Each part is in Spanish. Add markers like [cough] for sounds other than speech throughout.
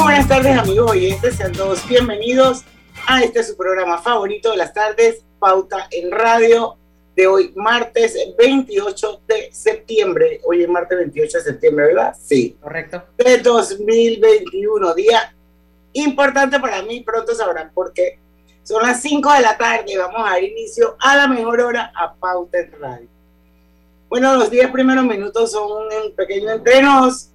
Muy buenas tardes amigos oyentes, sean todos bienvenidos a este su programa favorito de las tardes, Pauta en Radio, de hoy martes 28 de septiembre. Hoy es martes 28 de septiembre, ¿verdad? Sí. Correcto. De 2021, día importante para mí, pronto sabrán por qué. Son las 5 de la tarde, vamos a dar inicio a la mejor hora a Pauta en Radio. Bueno, los 10 primeros minutos son un pequeño entrenos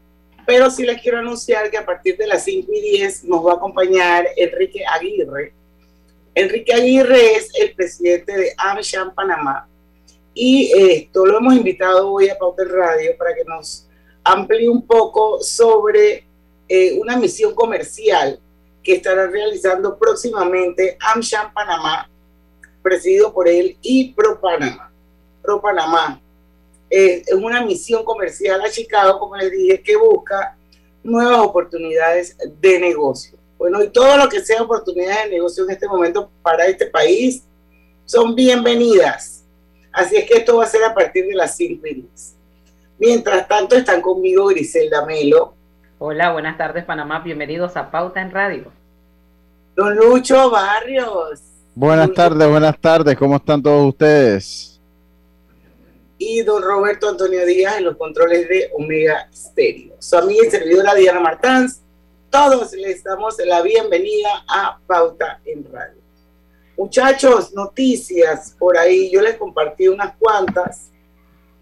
pero sí les quiero anunciar que a partir de las 5 y 10 nos va a acompañar Enrique Aguirre. Enrique Aguirre es el presidente de AmSham Panamá y esto lo hemos invitado hoy a Pauta Radio para que nos amplíe un poco sobre eh, una misión comercial que estará realizando próximamente AmSham Panamá, presidido por él, y Pro Panamá. Pro Panamá, eh, es una misión comercial a Chicago, como les dije, que busca nuevas oportunidades de negocio. Bueno, y todo lo que sea oportunidades de negocio en este momento para este país son bienvenidas. Así es que esto va a ser a partir de las 5 y Mientras tanto, están conmigo Griselda Melo. Hola, buenas tardes, Panamá. Bienvenidos a Pauta en Radio. Don Lucho Barrios. Buenas tardes, buenas tardes. ¿Cómo están todos ustedes? Y don Roberto Antonio Díaz en los controles de Omega Stereo. Su amiga y servidora Diana Martans, todos les damos la bienvenida a Pauta en Radio. Muchachos, noticias por ahí, yo les compartí unas cuantas,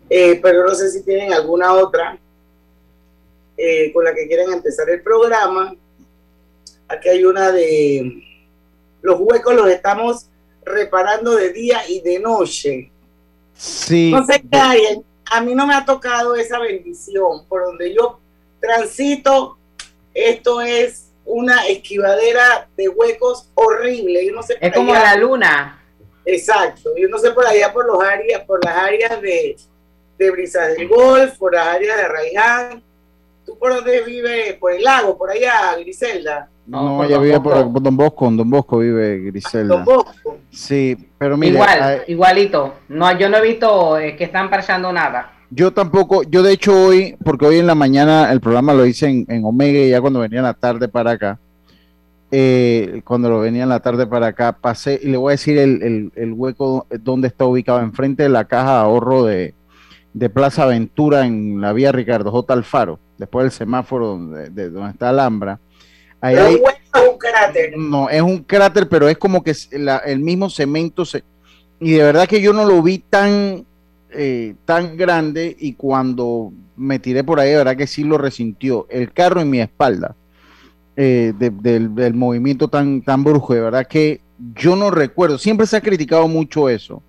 eh, pero no sé si tienen alguna otra eh, con la que quieran empezar el programa. Aquí hay una de los huecos los estamos reparando de día y de noche Sí. No sé qué hay. A mí no me ha tocado esa bendición. Por donde yo transito, esto es una esquivadera de huecos horrible. Yo no sé es como la luna. Exacto. Yo no sé por allá por los áreas, por las áreas de, de Brisa del Golf, por las áreas de Raiján. ¿Tú por dónde vives? Por el lago, por allá, Griselda. No, ella vive por, Don Bosco, en Don Bosco vive Griselda. Don Bosco. Sí, pero mira. Igual, igualito. No, yo no he visto eh, que están parchando nada. Yo tampoco, yo de hecho hoy, porque hoy en la mañana el programa lo hice en, Omega y ya cuando venía en la tarde para acá, eh, cuando lo venía en la tarde para acá, pasé y le voy a decir el, el, hueco donde está ubicado, enfrente de la caja de ahorro de, de Plaza Aventura en la vía Ricardo J. Alfaro, después del semáforo donde, de, donde está Alhambra es un cráter. No, es un cráter, pero es como que el mismo cemento se... Y de verdad que yo no lo vi tan, eh, tan grande y cuando me tiré por ahí, de verdad que sí lo resintió. El carro en mi espalda, eh, del, movimiento tan, tan brujo, de verdad que yo no recuerdo, siempre se ha criticado mucho eso,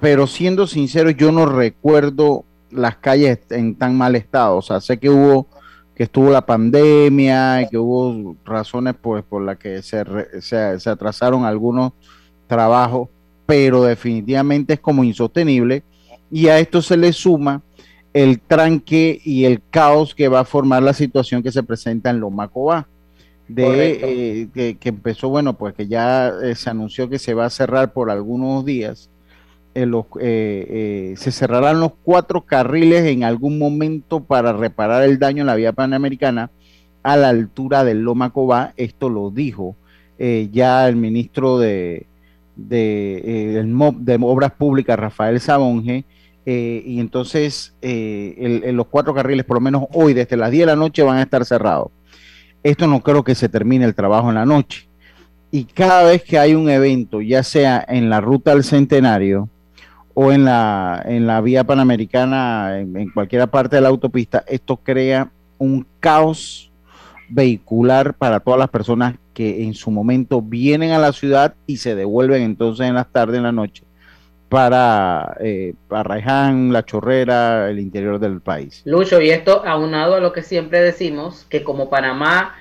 pero siendo sincero, yo no recuerdo las calles en tan mal estado. O sea, sé que hubo que estuvo la pandemia y que hubo razones pues por las que se, se, atrasaron algunos trabajos, pero definitivamente es como insostenible y a esto se le suma el tranque y el caos que va a formar la situación que se presenta en Lomacobá. De eh, que, empezó, bueno, pues que ya eh, se anunció que se va a cerrar por algunos días eh, eh, se cerrarán los cuatro carriles en algún momento para reparar el daño en la vía panamericana a la altura del Loma Cobá. Esto lo dijo eh, ya el ministro de, de, de Obras Públicas, Rafael Sabonge. y entonces los cuatro carriles, por lo menos hoy, desde las 10 de la noche, van a estar cerrados. Esto no creo que se termine el trabajo en la noche. Y cada vez que hay un evento, ya sea en la ruta al centenario, o en la, en la vía panamericana, en, cualquier parte de la autopista, esto crea un caos vehicular para todas las personas que en su momento vienen a la ciudad y se devuelven entonces en las tardes, en la noche, para, eh, La Chorrera, el interior del país. Lucho, y esto aunado a lo que siempre decimos, que como Panamá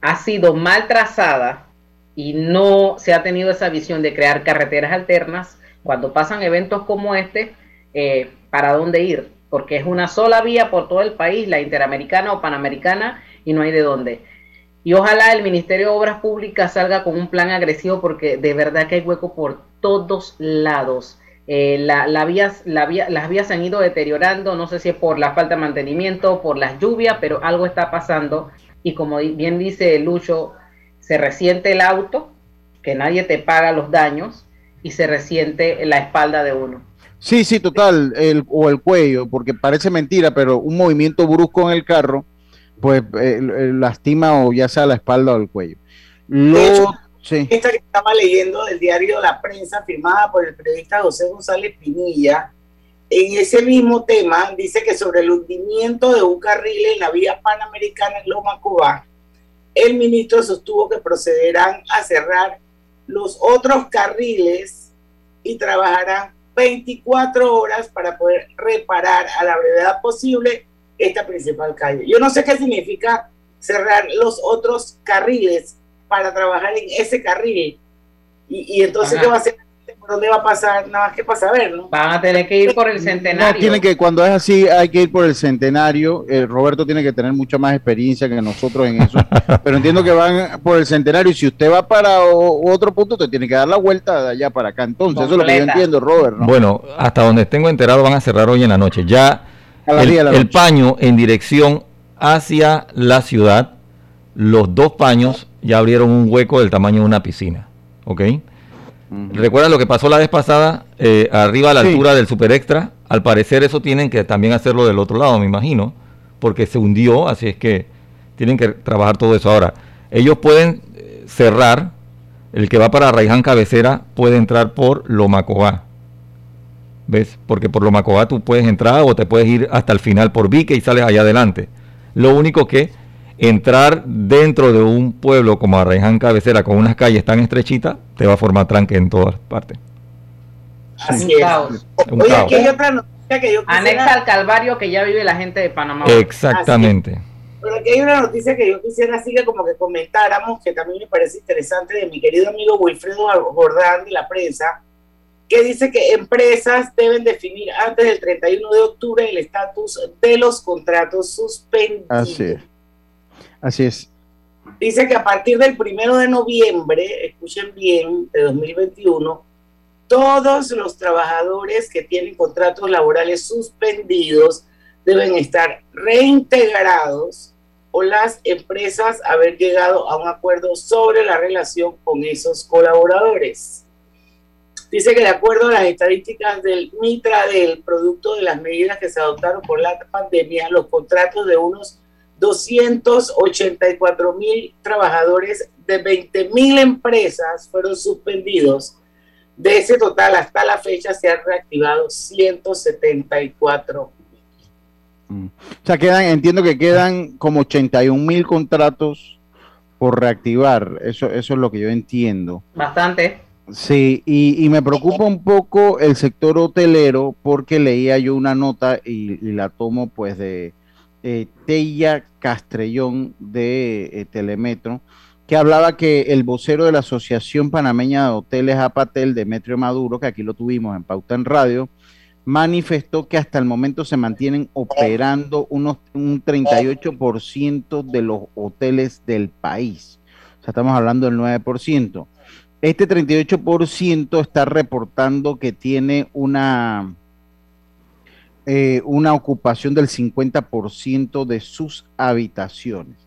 ha sido mal trazada y no se ha tenido esa visión de crear carreteras alternas, cuando pasan eventos como este, eh, ¿para dónde ir? Porque es una sola vía por todo el país, la interamericana o panamericana, y no hay de dónde. Y ojalá el Ministerio de Obras Públicas salga con un plan agresivo porque de verdad que hay hueco por todos lados. Eh, vías, la vía, las vías se han ido deteriorando, no sé si es por la falta de mantenimiento, por las lluvias, pero algo está pasando. Y como bien dice Lucho, se resiente el auto, que nadie te paga los daños, y se resiente la espalda de uno. Sí, sí, total, el, o el cuello, porque parece mentira, pero un movimiento brusco en el carro, pues eh, lastima o ya sea la espalda o el cuello. Lo, Esta que estaba leyendo del diario La Prensa, firmada por el periodista José González Pinilla, en ese mismo tema dice que sobre el hundimiento de un carril en la vía panamericana en Loma Cubá, el ministro sostuvo que procederán a cerrar los otros carriles y trabajarán 24 horas para poder reparar a la brevedad posible esta principal calle. Yo no sé qué significa cerrar los otros carriles para trabajar en ese carril. Y, entonces, ¿qué va a hacer? ¿Por dónde va a pasar? Nada más que para saber, ¿no? Van a tener que ir por el centenario. No, tienen que, cuando es así, hay que ir por el centenario. Eh, Roberto tiene que tener mucha más experiencia que nosotros en eso. [laughs] pero entiendo que van por el centenario y si usted va para otro punto, te tiene que dar la vuelta de allá para acá. Entonces, eso es lo que yo entiendo, Robert. Bueno, hasta donde tengo enterado, van a cerrar hoy en la noche. Ya el, el paño en dirección hacia la ciudad, los dos paños ya abrieron un hueco del tamaño de una piscina. ¿Ok? ¿Recuerdan lo que pasó la vez pasada eh, arriba a la altura del Super Extra? Al parecer eso tienen que también hacerlo del otro lado, me imagino, porque se hundió, así es que tienen que trabajar todo eso. Ahora, ellos pueden eh, cerrar, el que va para Raiján Cabecera puede entrar por Lomacobá. ¿Ves? Porque por Lomacobá tú puedes entrar o te puedes ir hasta el final por Vique y sales allá adelante. Lo único que entrar dentro de un pueblo como Arreján Cabecera con unas calles tan estrechitas te va a formar tranque en todas partes. Así es. Oye, aquí hay otra noticia que yo quisiera... Anexa al Calvario que ya vive la gente de Panamá. Exactamente. Pero aquí hay una noticia que yo quisiera así que como que comentáramos, que también me parece interesante, de mi querido amigo Wilfredo Jordán de la prensa, que dice que empresas deben definir antes del 31 de octubre el estatus de los contratos suspendidos. Así es. Así es. Dice que a partir del primero de noviembre, escuchen bien, de 2021, todos los trabajadores que tienen contratos laborales suspendidos deben estar reintegrados o las empresas haber llegado a un acuerdo sobre la relación con esos colaboradores. Dice que de acuerdo a las estadísticas del MITRA del producto de las medidas que se adoptaron por la pandemia, los contratos de unos 284 mil trabajadores de 20 mil empresas fueron suspendidos. De ese total, hasta la fecha se han reactivado 174 mm. O sea, quedan, entiendo que quedan como 81 mil contratos por reactivar. Eso, eso es lo que yo entiendo. Bastante. Sí, y, me preocupa un poco el sector hotelero porque leía yo una nota y la tomo pues de, eh, Teya Castrellón de eh, Telemetro, que hablaba que el vocero de la Asociación Panameña de Hoteles Apatel, Demetrio Maduro, que aquí lo tuvimos en Pauta en Radio, manifestó que hasta el momento se mantienen operando unos, un 38% de los hoteles del país. O sea, estamos hablando del 9%. Este 38% está reportando que tiene una eh, una ocupación del 50% de sus habitaciones,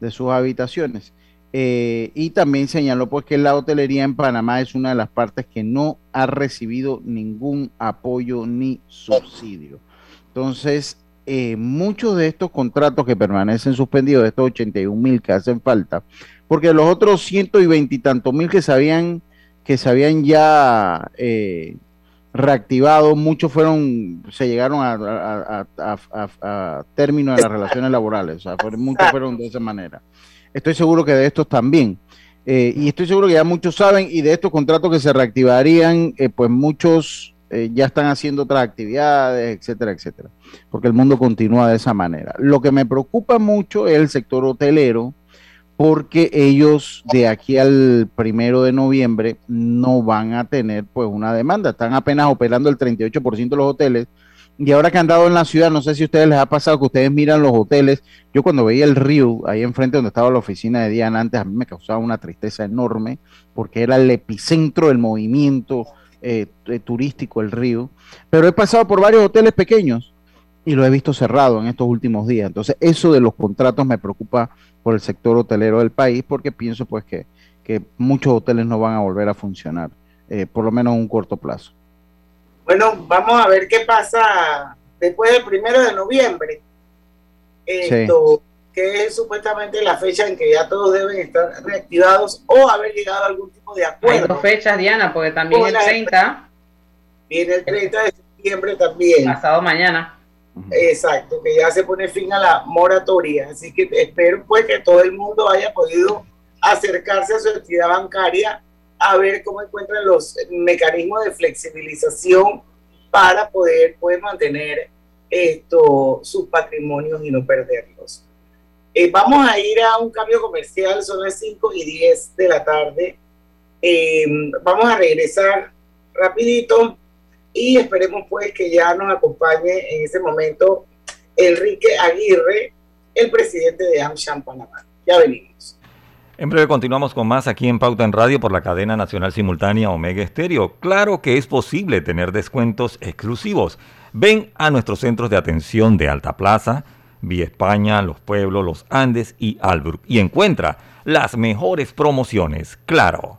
de sus habitaciones. Eh, y también señaló pues que la hotelería en Panamá es una de las partes que no ha recibido ningún apoyo ni subsidio. Entonces, eh, muchos de estos contratos que permanecen suspendidos, de estos 81 mil que hacen falta, porque los otros ciento y veintitantos mil que sabían que se habían ya reactivado, muchos fueron, se llegaron a, término de las relaciones laborales, o sea, muchos fueron de esa manera. estoy seguro que de estos también. Eh, y estoy seguro que ya muchos saben y de estos contratos que se reactivarían, eh, pues muchos eh, ya están haciendo otras actividades, etcétera, etcétera, porque el mundo continúa de esa manera. Lo que me preocupa mucho es el sector hotelero, porque ellos de aquí al primero de noviembre no van a tener pues una demanda, están apenas operando el 38% de los hoteles y ahora que han dado en la ciudad, no sé si a ustedes les ha pasado que ustedes miran los hoteles. Yo cuando veía el río ahí enfrente donde estaba la oficina de Diana antes, a mí me causaba una tristeza enorme porque era el epicentro del movimiento eh, eh, turístico el río. Pero he pasado por varios hoteles pequeños y lo he visto cerrado en estos últimos días. Entonces eso de los contratos me preocupa por el sector hotelero del país porque pienso pues que, muchos hoteles no van a volver a funcionar, eh, por lo menos en un corto plazo. Bueno, vamos a ver qué pasa después del primero de noviembre. Esto, que es supuestamente la fecha en que ya todos deben estar reactivados o haber llegado a algún tipo de acuerdo. Hay dos fechas, Diana, porque también el 30. Viene el 30 de septiembre también. Pasado mañana. Exacto, que ya se pone fin a la moratoria. Así que espero pues que todo el mundo haya podido acercarse a su entidad bancaria a ver cómo encuentran los mecanismos de flexibilización para poder pues, mantener esto, sus patrimonios y no perderlos. Eh, vamos a ir a un cambio comercial, son las 5 y 10 de la tarde. Eh, vamos a regresar rapidito y esperemos pues que ya nos acompañe en ese momento Enrique Aguirre, el presidente de AmSham Panamá. Ya venimos. En breve continuamos con más aquí en Pauta en Radio por la cadena nacional simultánea Omega Estéreo. Claro que es posible tener descuentos exclusivos. Ven a nuestros centros de atención de Alta Plaza, Vía España, Los Pueblos, Los Andes y Albrook y encuentra las mejores promociones. Claro.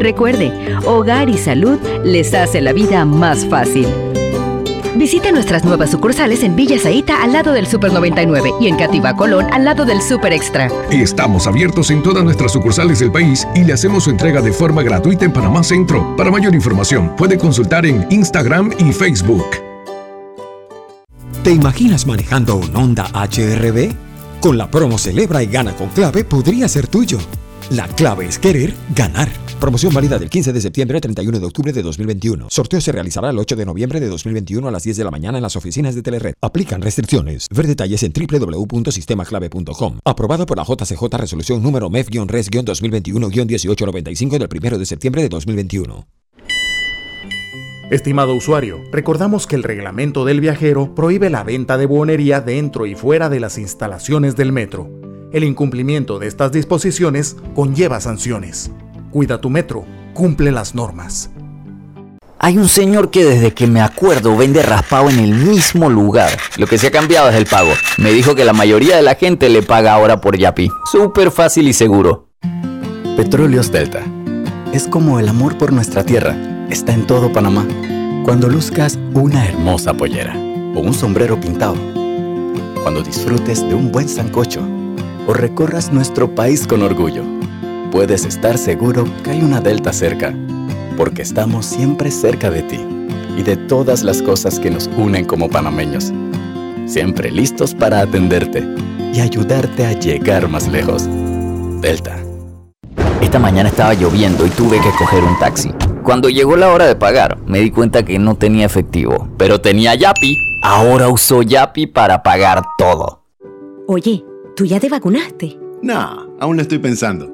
Recuerde, Hogar y Salud les hace la vida más fácil. Visite nuestras nuevas sucursales en Villa Zaita al lado del Super 99 y en Cativa Colón al lado del Super Extra. Estamos abiertos en todas nuestras sucursales del país y le hacemos su entrega de forma gratuita en Panamá Centro. Para mayor información, puede consultar en Instagram y Facebook. ¿Te imaginas manejando un Honda HRB? Con la promo Celebra y Gana con Clave podría ser tuyo. La clave es querer ganar. Promoción válida del 15 de septiembre al 31 de octubre de 2021. Sorteo se realizará el 8 de noviembre de 2021 a las 10 de la mañana en las oficinas de Telered. Aplican restricciones. Ver detalles en www.sistemaclave.com. Aprobado por la JCJ Resolución número MEF-RES-2021-1895 del 1 de septiembre de 2021. Estimado usuario, recordamos que el reglamento del viajero prohíbe la venta de buonería dentro y fuera de las instalaciones del metro. El incumplimiento de estas disposiciones conlleva sanciones. Cuida tu metro, cumple las normas. Hay un señor que desde que me acuerdo vende raspado en el mismo lugar. Lo que se ha cambiado es el pago. Me dijo que la mayoría de la gente le paga ahora por Yapi. Súper fácil y seguro. Petróleos Delta. Es como el amor por nuestra tierra. Está en todo Panamá. Cuando luzcas una hermosa pollera o un sombrero pintado. Cuando disfrutes de un buen sancocho o recorras nuestro país con orgullo, puedes estar seguro que hay una Delta cerca, porque estamos siempre cerca de ti y de todas las cosas que nos unen como panameños, siempre listos para atenderte y ayudarte a llegar más lejos. Delta. Esta mañana estaba lloviendo y tuve que coger un taxi. Cuando llegó la hora de pagar, me di cuenta que no tenía efectivo, pero tenía Yapi. Ahora uso Yapi para pagar todo. Oye, ¿tú ya te vacunaste? Nah, aún lo estoy pensando.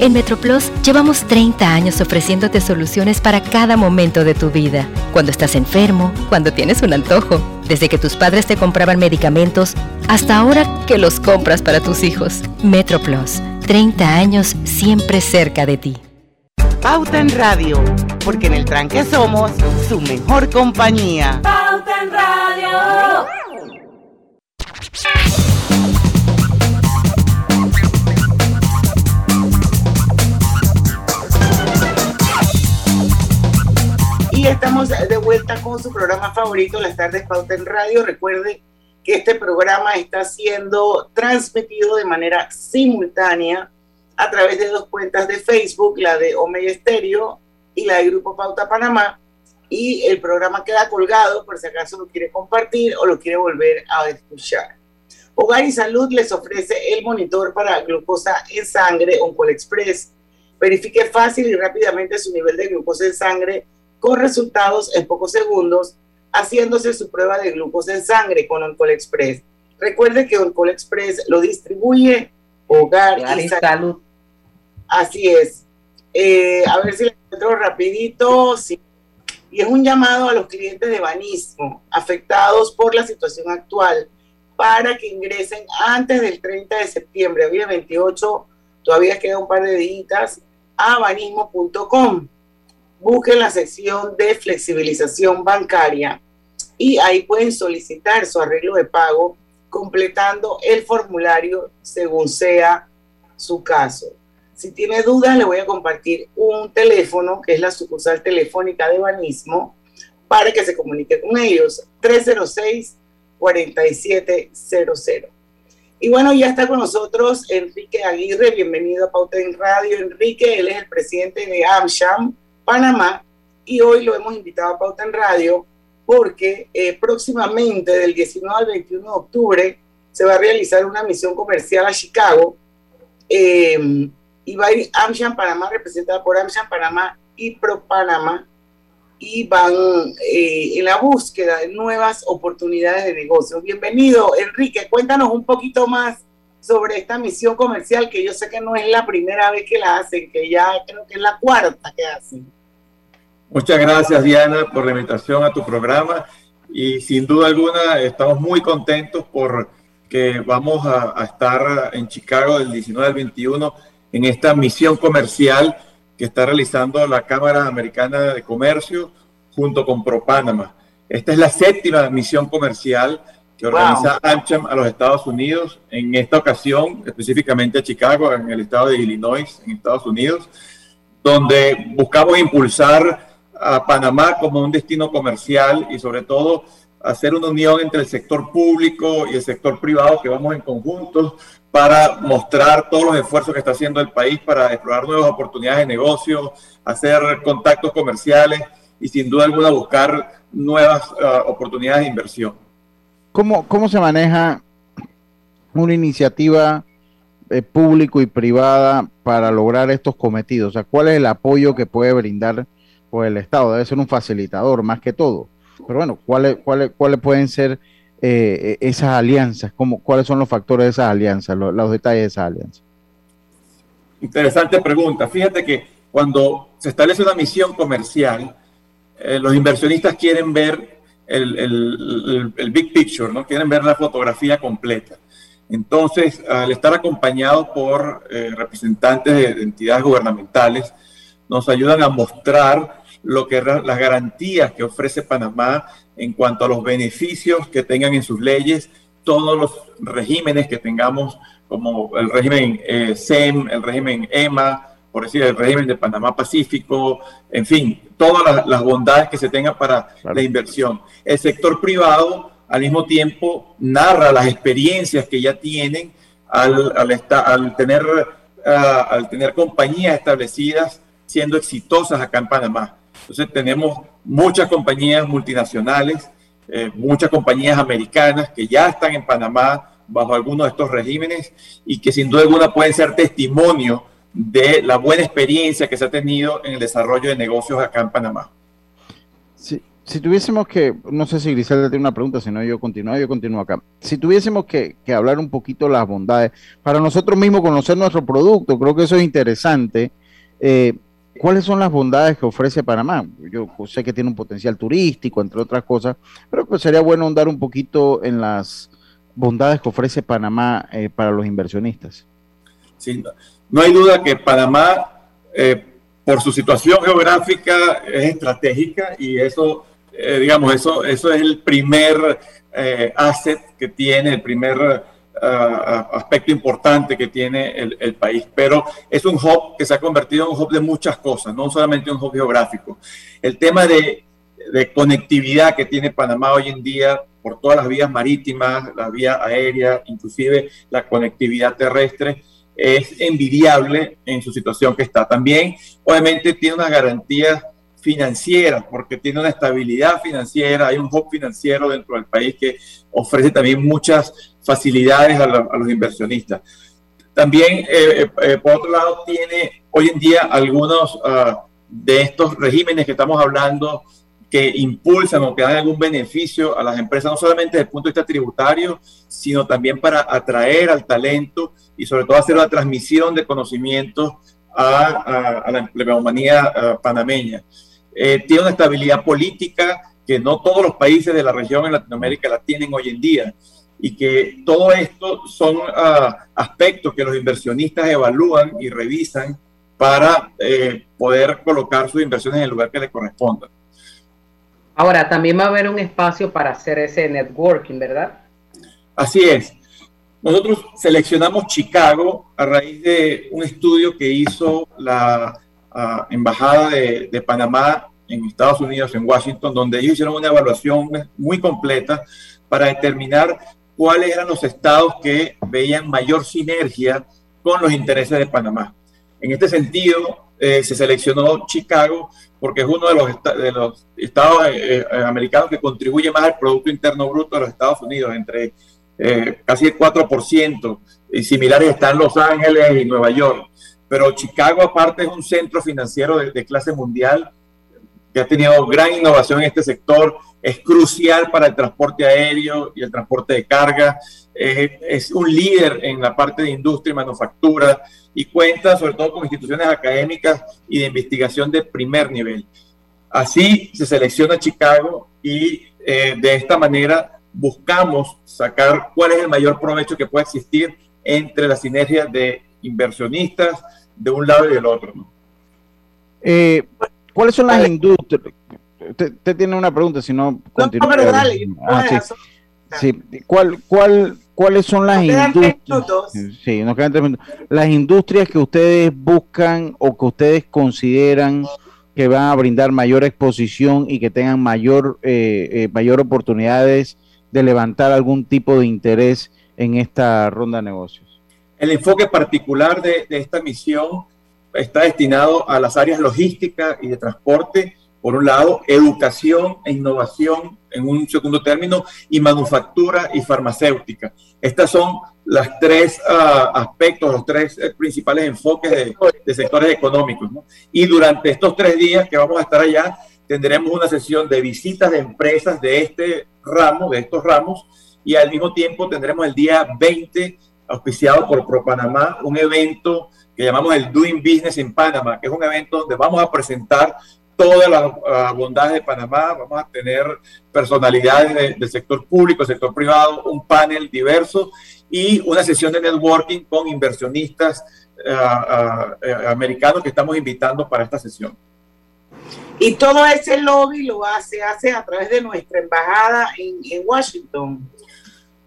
En MetroPlus llevamos 30 años ofreciéndote soluciones para cada momento de tu vida. Cuando estás enfermo, cuando tienes un antojo, desde que tus padres te compraban medicamentos hasta ahora que los compras para tus hijos. MetroPlus, 30 años siempre cerca de ti. Pauta en Radio, porque en el tranque somos su mejor compañía. Pauta en Radio. Y estamos de vuelta con su programa favorito, Las Tardes Pauta en Radio. Recuerde que este programa está siendo transmitido de manera simultánea a través de dos cuentas de Facebook, la de Omega Estéreo y la de Grupo Pauta Panamá. Y el programa queda colgado por si acaso lo quiere compartir o lo quiere volver a escuchar. Hogar y Salud les ofrece el monitor para glucosa en sangre Oncol Express. Verifique fácil y rápidamente su nivel de glucosa en sangre con resultados en pocos segundos, haciéndose su prueba de glucosa en sangre con Oncol Express. Recuerde que Oncol Express lo distribuye Hogar y Salud. Así es. Eh, a ver si le encuentro rapidito. Sí. Y es un llamado a los clientes de Banismo afectados por la situación actual para que ingresen antes del 30 de septiembre. Hoy 28, todavía queda un par de días a banismo.com busquen la sección de flexibilización bancaria y ahí pueden solicitar su arreglo de pago completando el formulario según sea su caso. Si tiene dudas, le voy a compartir un teléfono, que es la sucursal telefónica de Banismo, para que se comunique con ellos. 306-4700. Y bueno, ya está con nosotros Enrique Aguirre. Bienvenido a Pauta en Radio. Enrique, él es el presidente de AmSham Panamá y hoy lo hemos invitado a Pauta en Radio porque eh, próximamente del 19 al 21 de octubre se va a realizar una misión comercial a Chicago eh, y va a ir AmSham Panamá representada por AmSham Panamá y Pro Panamá y van eh, en la búsqueda de nuevas oportunidades de negocio. Bienvenido, Enrique. Cuéntanos un poquito más sobre esta misión comercial que yo sé que no es la primera vez que la hacen, que ya creo que es la cuarta que hacen. Muchas gracias Diana por la invitación a tu programa y sin duda alguna estamos muy contentos por que vamos a, estar en Chicago del 19 al 21 en esta misión comercial que está realizando la Cámara Americana de Comercio junto con ProPanama. Esta es la séptima misión comercial que organiza AmCham a los Estados Unidos, en esta ocasión específicamente a Chicago, en el estado de Illinois, en Estados Unidos, donde buscamos impulsar a Panamá como un destino comercial y sobre todo hacer una unión entre el sector público y el sector privado que vamos en conjunto para mostrar todos los esfuerzos que está haciendo el país para explorar nuevas oportunidades de negocio, hacer contactos comerciales y sin duda alguna buscar nuevas uh, oportunidades de inversión. ¿Cómo, ¿Cómo se maneja una iniciativa eh, público y privada para lograr estos cometidos? O sea, ¿cuál es el apoyo que puede brindar pues el Estado debe ser un facilitador más que todo. Pero bueno, ¿cuáles, cuáles, cuáles pueden ser eh, esas alianzas? ¿Cómo, ¿Cuáles son los factores de esas alianzas, los, detalles de esas alianzas? Interesante pregunta. Fíjate que cuando se establece una misión comercial, eh, los inversionistas quieren ver el, el, big picture, ¿no? Quieren ver la fotografía completa. Entonces, al estar acompañado por eh, representantes de entidades gubernamentales, nos ayudan a mostrar lo que las garantías que ofrece Panamá en cuanto a los beneficios que tengan en sus leyes todos los regímenes que tengamos, como el régimen eh, SEM, el régimen EMA, por decir, el régimen de Panamá Pacífico, en fin, todas las, bondades que se tengan para la inversión. El sector privado, al mismo tiempo, narra las experiencias que ya tienen al, al, al tener ah, al tener compañías establecidas siendo exitosas acá en Panamá. Entonces tenemos muchas compañías multinacionales, eh, muchas compañías americanas que ya están en Panamá bajo algunos de estos regímenes y que sin duda alguna pueden ser testimonio de la buena experiencia que se ha tenido en el desarrollo de negocios acá en Panamá. Si, si tuviésemos que, no sé si Griselda tiene una pregunta, si no yo continúo, yo continúo acá. Si tuviésemos que, hablar un poquito las bondades, para nosotros mismos conocer nuestro producto, creo que eso es interesante. Eh, ¿Cuáles son las bondades que ofrece Panamá? Yo sé que tiene un potencial turístico, entre otras cosas, pero pues sería bueno andar un poquito en las bondades que ofrece Panamá eh, para los inversionistas. Sí, no hay duda que Panamá, eh, por su situación geográfica, es estratégica y eso, eh, digamos, eso, eso es el primer asset que tiene, el primer aspecto importante que tiene el, país. Pero es un hub que se ha convertido en un hub de muchas cosas, no solamente un hub geográfico. El tema de, de conectividad que tiene Panamá hoy en día por todas las vías marítimas, la vía aérea, inclusive la conectividad terrestre, es envidiable en su situación que está. También, obviamente, tiene unas garantías financieras, porque tiene una estabilidad financiera, hay un hub financiero dentro del país que ofrece también muchas facilidades a, los inversionistas. También, eh, eh, eh, por otro lado, tiene hoy en día algunos ah, de estos regímenes que estamos hablando, que impulsan o que dan algún beneficio a las empresas, no solamente desde el punto de vista tributario, sino también para atraer al talento y sobre todo hacer la transmisión de conocimientos a, la empleomanía panameña. Eh, tiene una estabilidad política que no todos los países de la región en Latinoamérica la tienen hoy en día y que todo esto son ah, aspectos que los inversionistas evalúan y revisan para eh, poder colocar sus inversiones en el lugar que les corresponda. Ahora, también va a haber un espacio para hacer ese networking, ¿verdad? Así es. Nosotros seleccionamos Chicago a raíz de un estudio que hizo la ah, Embajada de, Panamá en Estados Unidos, en Washington, donde ellos hicieron una evaluación muy completa para determinar cuáles eran los estados que veían mayor sinergia con los intereses de Panamá. En este sentido, eh, se seleccionó Chicago porque es uno de los, de los estados eh, eh, americanos que contribuye más al Producto Interno Bruto de los Estados Unidos, entre casi el 4%, y similares están Los Ángeles y Nueva York. Pero Chicago aparte es un centro financiero de, clase mundial que ha tenido gran innovación en este sector, es crucial para el transporte aéreo y el transporte de carga, es un líder en la parte de industria y manufactura, y cuenta sobre todo con instituciones académicas y de investigación de primer nivel. Así se selecciona Chicago y eh, de esta manera buscamos sacar cuál es el mayor provecho que puede existir entre la sinergia de inversionistas de un lado y del otro. Eh, ¿Cuáles son las industrias? Usted, tiene una pregunta, si no, continúa. No, dale. Ah, sí. sí. ¿Cuál, cuál, ¿Cuáles son las industrias? Sí, nos quedan tres minutos. Las industrias que ustedes buscan o que ustedes consideran que van a brindar mayor exposición y que tengan mayor, eh, eh, mayor oportunidades de levantar algún tipo de interés en esta ronda de negocios. El enfoque particular de, de esta misión está destinado a las áreas logísticas y de transporte por un lado, educación e innovación en un segundo término, y manufactura y farmacéutica. Estas son las tres ah, aspectos, los tres eh, principales enfoques de, sectores económicos. Y durante estos tres días que vamos a estar allá, tendremos una sesión de visitas de empresas de este ramo, de estos ramos, y al mismo tiempo tendremos el día 20, auspiciado por ProPanamá, un evento que llamamos el Doing Business en Panamá, que es un evento donde vamos a presentar todas las bondades de Panamá, vamos a tener personalidades del sector público, sector privado, un panel diverso y una sesión de networking con inversionistas eh, eh, americanos que estamos invitando para esta sesión. Y todo ese lobby lo hace, hace a través de nuestra embajada en, en Washington.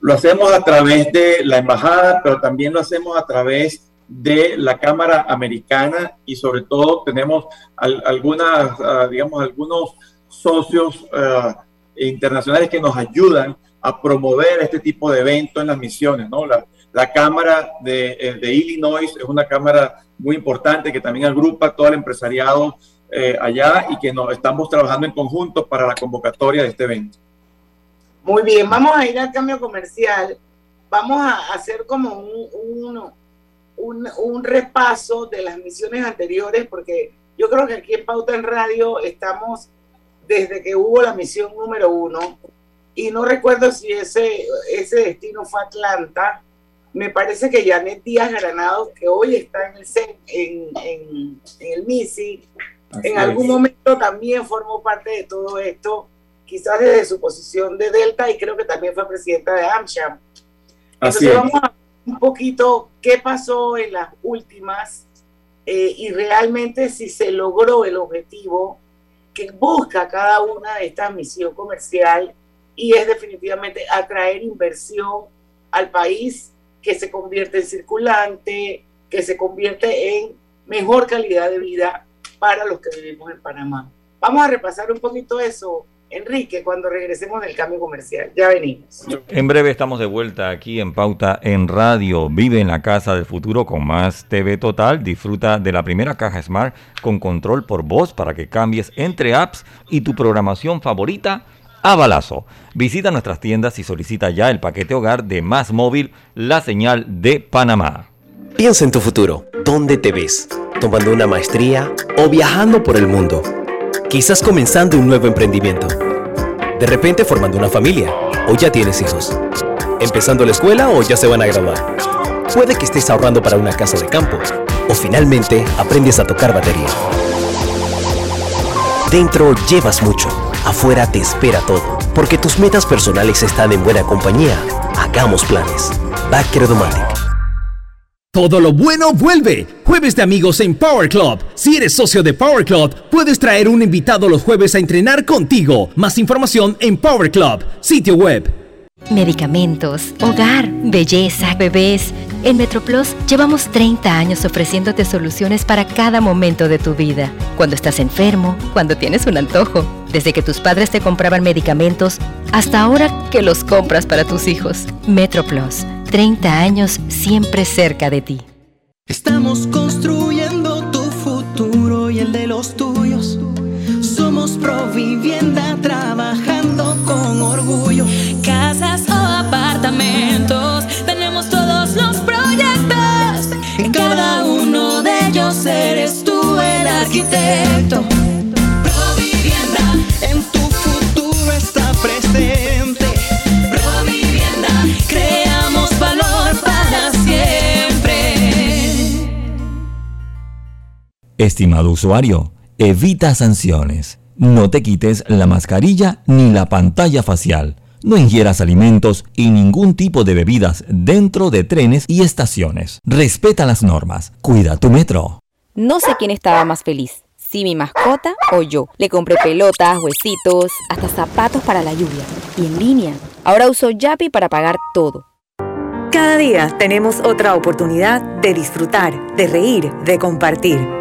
Lo hacemos a través de la embajada, pero también lo hacemos a través de la Cámara Americana y sobre todo tenemos algunas, ah, digamos, algunos socios ah, internacionales que nos ayudan a promover este tipo de eventos en las misiones, ¿no? La, Cámara de, eh, de Illinois es una cámara muy importante que también agrupa todo el empresariado eh, allá y que nos estamos trabajando en conjunto para la convocatoria de este evento. Muy bien, vamos a ir al cambio comercial. Vamos a hacer como un, un, un, repaso de las misiones anteriores, porque yo creo que aquí en Pauta en Radio estamos desde que hubo la misión número uno, y no recuerdo si ese, ese destino fue Atlanta. Me parece que Janet Díaz Granado, que hoy está en el, en, en, en el MISI, en algún momento también formó parte de todo esto, quizás desde su posición de Delta y creo que también fue presidenta de AmSham. Entonces vamos a ver un poquito qué pasó en las últimas eh, y realmente si se logró el objetivo que busca cada una de estas misiones comercial y es definitivamente atraer inversión al país que se convierte en circulante, que se convierte en mejor calidad de vida para los que vivimos en Panamá. Vamos a repasar un poquito eso, Enrique, cuando regresemos del cambio comercial. Ya venimos. En breve estamos de vuelta aquí en Pauta en Radio. Vive en la casa del futuro con más TV Total. Disfruta de la primera caja Smart con control por voz para que cambies entre apps y tu programación favorita a balazo. Visita nuestras tiendas y solicita ya el paquete hogar de Más Móvil, la señal de Panamá. Piensa en tu futuro. ¿Dónde te ves? tomando una maestría o viajando por el mundo. Quizás comenzando un nuevo emprendimiento. De repente formando una familia o ya tienes hijos. Empezando la escuela o ya se van a graduar. Puede que estés ahorrando para una casa de campo o finalmente aprendes a tocar batería. Dentro llevas mucho, afuera te espera todo, porque tus metas personales están en buena compañía. Hagamos planes. Backcredomatic todo lo bueno vuelve. Jueves de amigos en Power Club. Si eres socio de Power Club, puedes traer un invitado los jueves a entrenar contigo. Más información en Power Club, sitio web. Medicamentos, hogar, belleza, bebés. En MetroPlus llevamos 30 años ofreciéndote soluciones para cada momento de tu vida. Cuando estás enfermo, cuando tienes un antojo, desde que tus padres te compraban medicamentos hasta ahora que los compras para tus hijos. MetroPlus 30 años siempre cerca de ti. Estamos construyendo tu futuro y el de los tuyos. Somos Provivienda trabajando con orgullo. Casas o apartamentos, tenemos todos los proyectos. En cada uno de ellos eres tú el arquitecto. Estimado usuario, evita sanciones. No te quites la mascarilla ni la pantalla facial. No ingieras alimentos y ningún tipo de bebidas dentro de trenes y estaciones. Respeta las normas. Cuida tu metro. No sé quién estaba más feliz, si mi mascota o yo. Le compré pelotas, huesitos, hasta zapatos para la lluvia. Y en línea. Ahora uso Yapi para pagar todo. Cada día tenemos otra oportunidad de disfrutar, de reír, de compartir.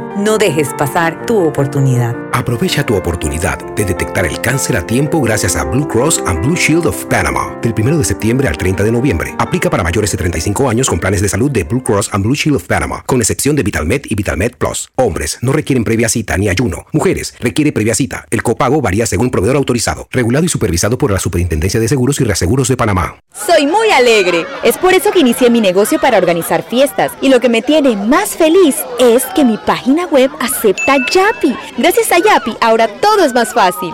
No dejes pasar tu oportunidad. Aprovecha tu oportunidad de detectar el cáncer a tiempo gracias a Blue Cross and Blue Shield of Panama. Del 1 de septiembre al 30 de noviembre. Aplica para mayores de 35 años con planes de salud de Blue Cross and Blue Shield of Panama, con excepción de VitalMed y VitalMed Plus. Hombres no requieren previa cita ni ayuno. Mujeres requiere previa cita. El copago varía según proveedor autorizado, regulado y supervisado por la Superintendencia de Seguros y Reaseguros de Panamá. Soy muy alegre. Es por eso que inicié mi negocio para organizar fiestas. Y lo que me tiene más feliz es que mi página web acepta Yapi. Gracias a Yapi, ahora todo es más fácil.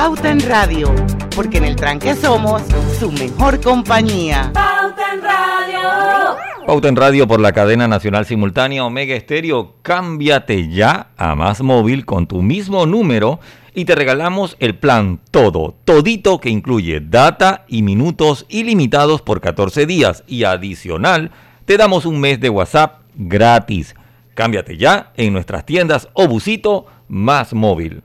Pauta en Radio, porque en el tranque somos su mejor compañía. Pauta en Radio. Pauta en Radio por la cadena nacional simultánea Omega Estéreo. Cámbiate ya a Más Móvil con tu mismo número y te regalamos el plan todo, todito que incluye data y minutos ilimitados por 14 días y adicional te damos un mes de WhatsApp gratis. Cámbiate ya en nuestras tiendas o busito Más Móvil.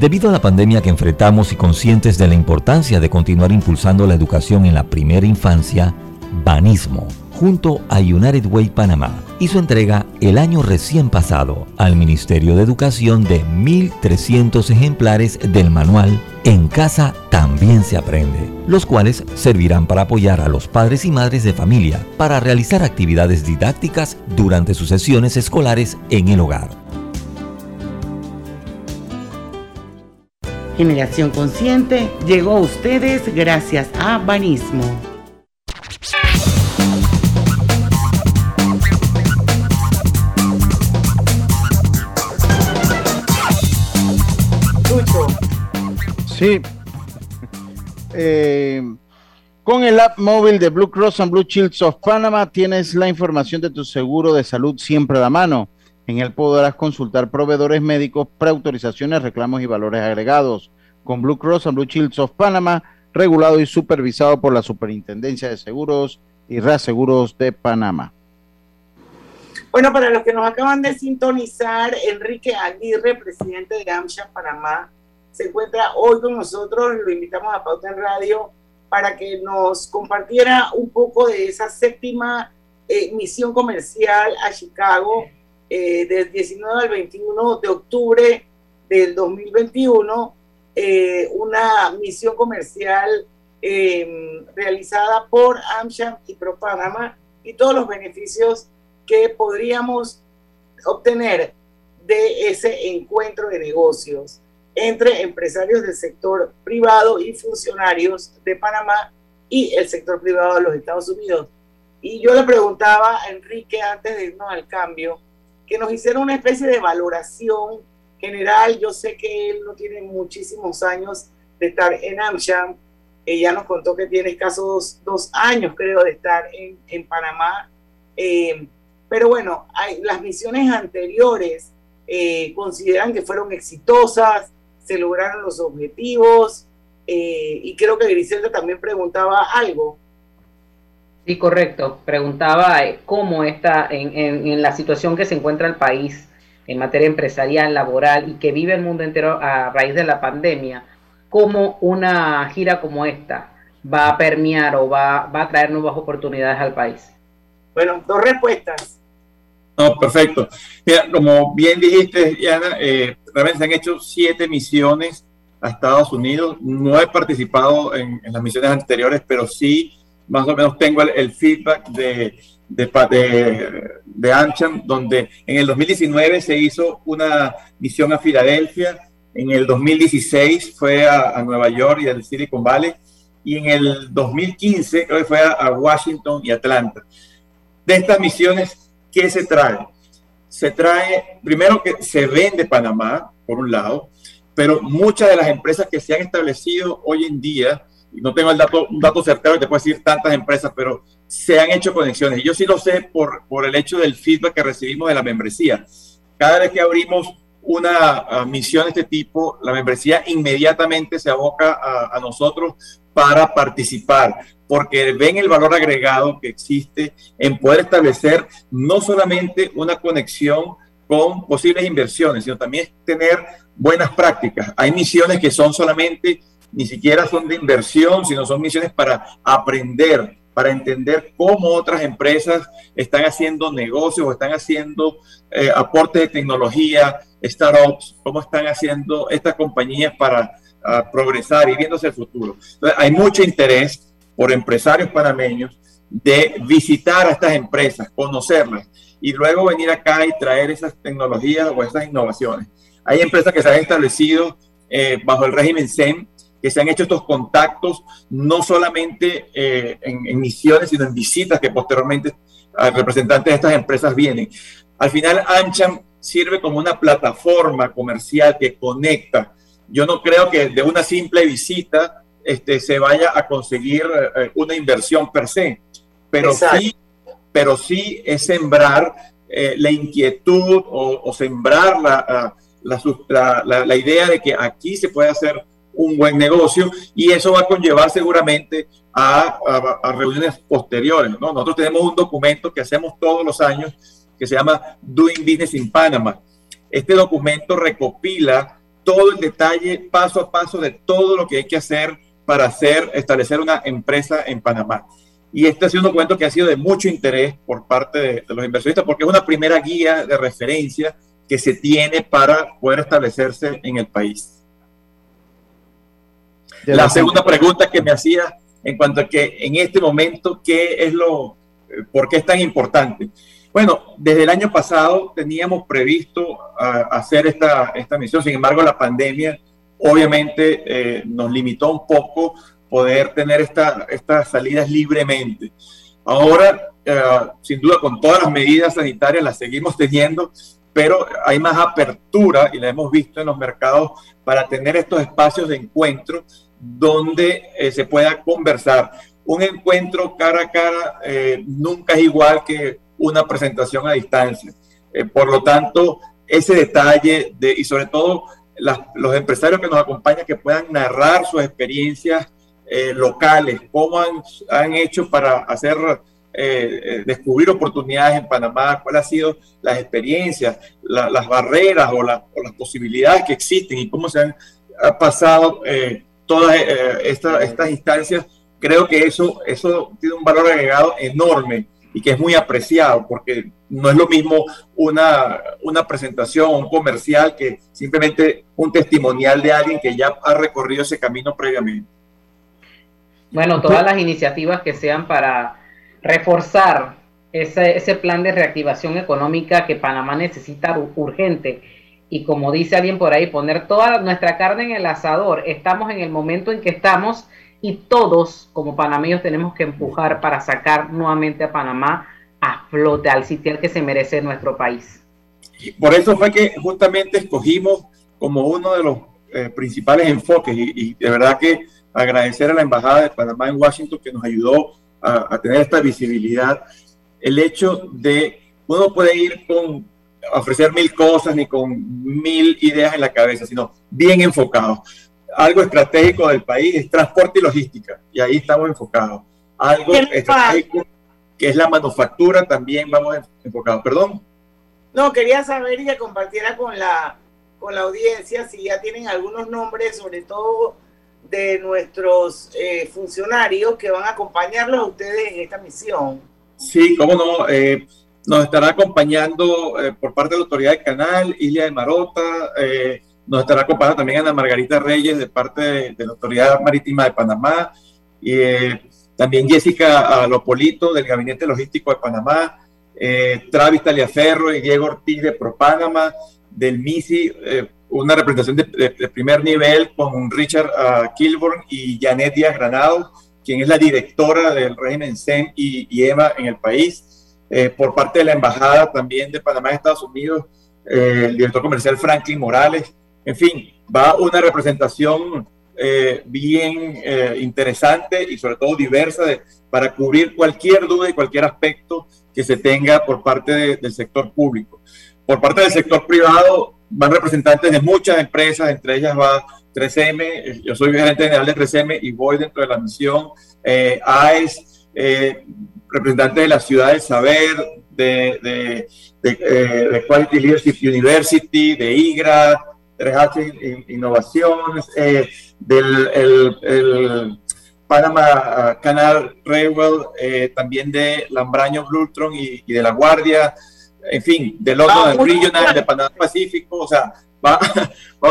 Debido a la pandemia que enfrentamos y conscientes de la importancia de continuar impulsando la educación en la primera infancia, Banismo, junto a United Way Panamá, hizo entrega el año recién pasado al Ministerio de Educación de 1.300 ejemplares del manual En casa también se aprende, los cuales servirán para apoyar a los padres y madres de familia para realizar actividades didácticas durante sus sesiones escolares en el hogar. Generación Consciente llegó a ustedes gracias a Banismo. Sí. Eh, con el app móvil de Blue Cross and Blue Shields of Panama tienes la información de tu seguro de salud siempre a la mano. En él podrás consultar proveedores médicos, preautorizaciones, reclamos y valores agregados. Con Blue Cross and Blue Shields of Panama, regulado y supervisado por la Superintendencia de Seguros y Reaseguros de Panamá. Bueno, para los que nos acaban de sintonizar, Enrique Aguirre, presidente de AMSHA Panamá, se encuentra hoy con nosotros. Lo invitamos a Pauta en Radio para que nos compartiera un poco de esa séptima eh, misión comercial a Chicago eh, del 19 al 21 de octubre del 2021, eh, una misión comercial em, realizada por AmSham y Pro Panama y todos los beneficios que podríamos obtener de ese encuentro de negocios entre empresarios del sector privado y funcionarios de Panamá y el sector privado de los Estados Unidos. Y yo le preguntaba a Enrique antes de irnos al cambio, que nos hicieron una especie de valoración general. Yo sé que él no tiene muchísimos años de estar en AmSham. Ella nos contó que tiene escasos dos, años, creo, de estar en, en Panamá. Eh, pero bueno, hay, las misiones anteriores eh, consideran que fueron exitosas, se lograron los objetivos. Eh, y creo que Griselda también preguntaba algo. Sí, correcto. Preguntaba eh, cómo está en, la situación que se encuentra el país en materia empresarial, laboral y que vive el mundo entero a raíz de la pandemia, cómo una gira como esta va a permear o va, va a traer nuevas oportunidades al país. Bueno, dos respuestas. No, perfecto. Mira, como bien dijiste, Diana, eh, realmente se han hecho siete misiones a Estados Unidos. No he participado en, en las misiones anteriores, pero sí más o menos tengo el, feedback de, de, de, de donde en el 2019 se hizo una misión a Filadelfia, en el 2016 fue a, Nueva York y al Silicon Valley, y en el 2015 creo que fue a, Washington y Atlanta. De estas misiones, ¿qué se trae? Se trae, primero que se vende Panamá, por un lado, pero muchas de las empresas que se han establecido hoy en día, no tengo el dato, un dato certero que te puedo decir tantas empresas, pero se han hecho conexiones. Yo sí lo sé por, por el hecho del feedback que recibimos de la membresía. Cada vez que abrimos una ah, misión de este tipo, la membresía inmediatamente se aboca a, nosotros para participar, porque ven el valor agregado que existe en poder establecer no solamente una conexión con posibles inversiones, sino también tener buenas prácticas. Hay misiones que son solamente ni siquiera son de inversión, sino son misiones para aprender, para entender cómo otras empresas están haciendo negocios están haciendo eh, aportes de tecnología, startups, cómo están haciendo estas compañías para ah, progresar y viéndose el futuro. hay mucho interés por empresarios panameños de visitar a estas empresas, conocerlas y luego venir acá y traer esas tecnologías o esas innovaciones. Hay empresas que se han establecido eh, bajo el régimen SEM, que se han hecho estos contactos no solamente eh, en, misiones, sino en visitas que posteriormente representantes de estas empresas vienen. Al final, Ancham sirve como una plataforma comercial que conecta. Yo no creo que de una simple visita este, se vaya a conseguir eh, una inversión per se, pero sí, pero sí es sembrar la inquietud o, sembrar la, la, idea de que aquí se puede hacer un buen negocio y eso va a conllevar seguramente a, reuniones posteriores. ¿no? Nosotros tenemos un documento que hacemos todos los años que se llama Doing Business in Panama. Este documento recopila todo el detalle paso a paso de todo lo que hay que hacer para hacer, establecer una empresa en Panamá. Y este ha sido un documento que ha sido de mucho interés por parte de los inversionistas porque es una primera guía de referencia que se tiene para poder establecerse en el país. La segunda pregunta que me hacía en cuanto a que en este momento, ¿qué es lo, eh, por qué es tan importante? Bueno, desde el año pasado teníamos previsto ah, hacer esta, esta misión, sin embargo la pandemia obviamente eh, nos limitó un poco poder tener esta, estas salidas libremente. Ahora, eh, sin duda, con todas las medidas sanitarias las seguimos teniendo, pero hay más apertura, y la hemos visto en los mercados, para tener estos espacios de encuentro donde eh, se pueda conversar. Un encuentro cara a cara eh, nunca es igual que una presentación a distancia. Eh, por lo tanto, ese detalle de, y sobre todo los empresarios que nos acompañan que puedan narrar sus experiencias locales, cómo han, han hecho para hacer descubrir oportunidades en Panamá, cuáles han sido las experiencias, las barreras o, las posibilidades que existen y cómo se han pasado eh, todas estas instancias, creo que eso, eso tiene un valor agregado enorme y que es muy apreciado porque no es lo mismo una, una presentación, un comercial que simplemente un testimonial de alguien que ya ha recorrido ese camino previamente. Bueno, todas las iniciativas que sean para reforzar ese, ese plan de reactivación económica que Panamá necesita urgente. Y como dice alguien por ahí, poner toda nuestra carne en el asador. Estamos en el momento en que estamos y todos como panameños tenemos que empujar para sacar nuevamente a Panamá a flote, al sitio al que se merece nuestro país. por eso fue que justamente escogimos como uno de los eh, principales enfoques y, y, de verdad que agradecer a la Embajada de Panamá en Washington que nos ayudó a, tener esta visibilidad, el hecho de uno puede ir con ofrecer mil cosas ni con mil ideas en la cabeza, sino bien enfocado. Algo estratégico del país es transporte y logística, y ahí estamos enfocados. Algo estratégico que es la manufactura, también vamos enfocados. Perdón. No, quería saber y que compartiera con la, con la audiencia si ya tienen algunos nombres, sobre todo de nuestros eh, funcionarios que van a acompañarlos a ustedes en esta misión. Sí, cómo no. Eh, nos estará acompañando eh, por parte de la autoridad del canal, Isla de Marota. nos estará acompañando también Ana Margarita Reyes de parte de, la Autoridad Marítima de Panamá. Y también Jessica Lopolito del Gabinete Logístico de Panamá. Travis Taliaferro y Diego Ortiz de ProPanamá, del MISI, una representación de, primer nivel con Richard uh, Kilburn y Janet Díaz Granado, quien es la directora del régimen CEN y, EMA en el país. Eh, por parte de la Embajada también de Panamá en Estados Unidos, eh, el director comercial Franklin Morales. En fin, va una representación eh, bien interesante y sobre todo diversa para cubrir cualquier duda y cualquier aspecto que se tenga por parte del sector público. Por parte del sector privado, van representantes de muchas empresas, entre ellas va 3M, yo soy gerente general de 3M y voy dentro de la misión, eh, AES, eh, representantes de la ciudad del saber, de, de, de, eh, Quality Leadership University, de IGRA, 3H Innovaciones, eh, del el, el Panama Canal Railway, también de Lambraño Blutron y, y de La Guardia, en fin, de London Regional, de Panamá Pacífico, o sea, [laughs] va,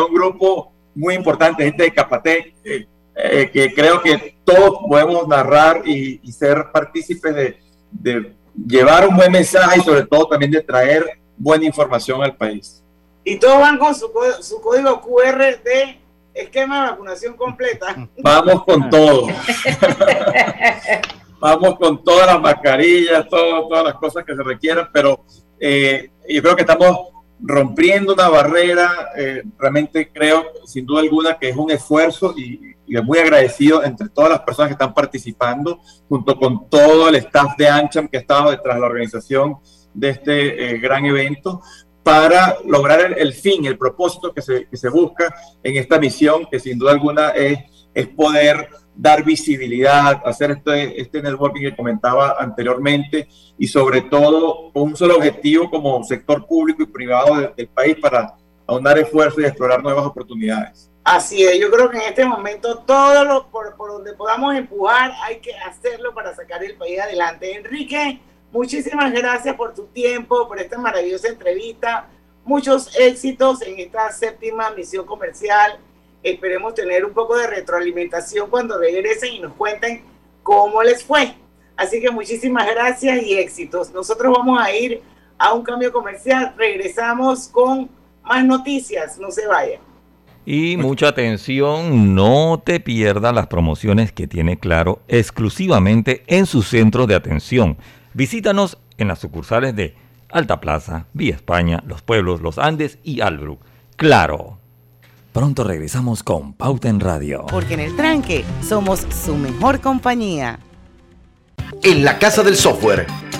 un grupo muy importante, gente de Capatec, eh, eh, que creo que todos podemos narrar y, ser partícipes de, de llevar un buen mensaje y sobre todo también de traer buena información al país. Y todos van con su, su código QR de esquema de vacunación completa. [laughs] Vamos con todo. [laughs] Vamos con todas las mascarillas, todas las cosas que se requieran, pero eh, yo creo que estamos rompiendo una barrera. Eh, realmente creo, sin duda alguna, que es un esfuerzo y, y, muy agradecido entre todas las personas que están participando, junto con todo el staff de Ancham que ha estado detrás de la organización de este eh, gran evento, para lograr el, fin, el propósito que se, que se, busca en esta misión, que sin duda alguna es, es poder dar visibilidad, hacer este, este networking que comentaba anteriormente y sobre todo un solo objetivo como sector público y privado del país para aunar esfuerzos y explorar nuevas oportunidades. Así es, yo creo que en este momento todo lo por, por donde podamos empujar hay que hacerlo para sacar el país adelante. Enrique, Muchísimas gracias por tu tiempo, por esta maravillosa entrevista. Muchos éxitos en esta séptima misión comercial. Esperemos tener un poco de retroalimentación cuando regresen y nos cuenten cómo les fue. Así que muchísimas gracias y éxitos. Nosotros vamos a ir a un cambio comercial. Regresamos con más noticias. No se vayan. Y mucha atención, no te pierdas las promociones que tiene Claro exclusivamente en su centro de atención. Visítanos en las sucursales de Alta Plaza, Vía España, Los Pueblos, Los Andes y Albrook. Claro. Pronto regresamos con Pauta en Radio. Porque en el tranque somos su mejor compañía. En la Casa del Software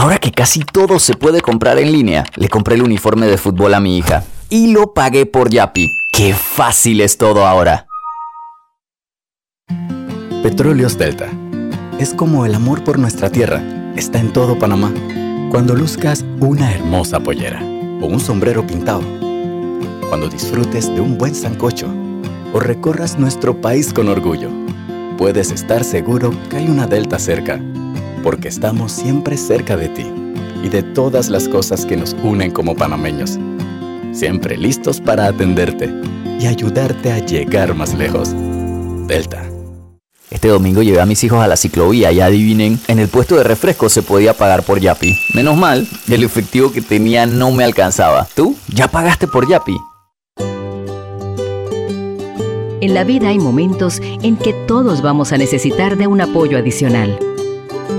Ahora que casi todo se puede comprar en línea, le compré el uniforme de fútbol a mi hija y lo pagué por Yapi. ¡Qué fácil es todo ahora! Petróleos Delta. Es como el amor por nuestra tierra. Está en todo Panamá. Cuando luzcas una hermosa pollera o un sombrero pintado. Cuando disfrutes de un buen sancocho o recorras nuestro país con orgullo. Puedes estar seguro que hay una Delta cerca porque estamos siempre cerca de ti y de todas las cosas que nos unen como panameños. Siempre listos para atenderte y ayudarte a llegar más lejos. Delta. Este domingo llevé a mis hijos a la ciclovía y adivinen, en el puesto de refresco se podía pagar por Yapi. Menos mal, el efectivo que tenía no me alcanzaba. ¿Tú? ¿Ya pagaste por Yapi? En la vida hay momentos en que todos vamos a necesitar de un apoyo adicional.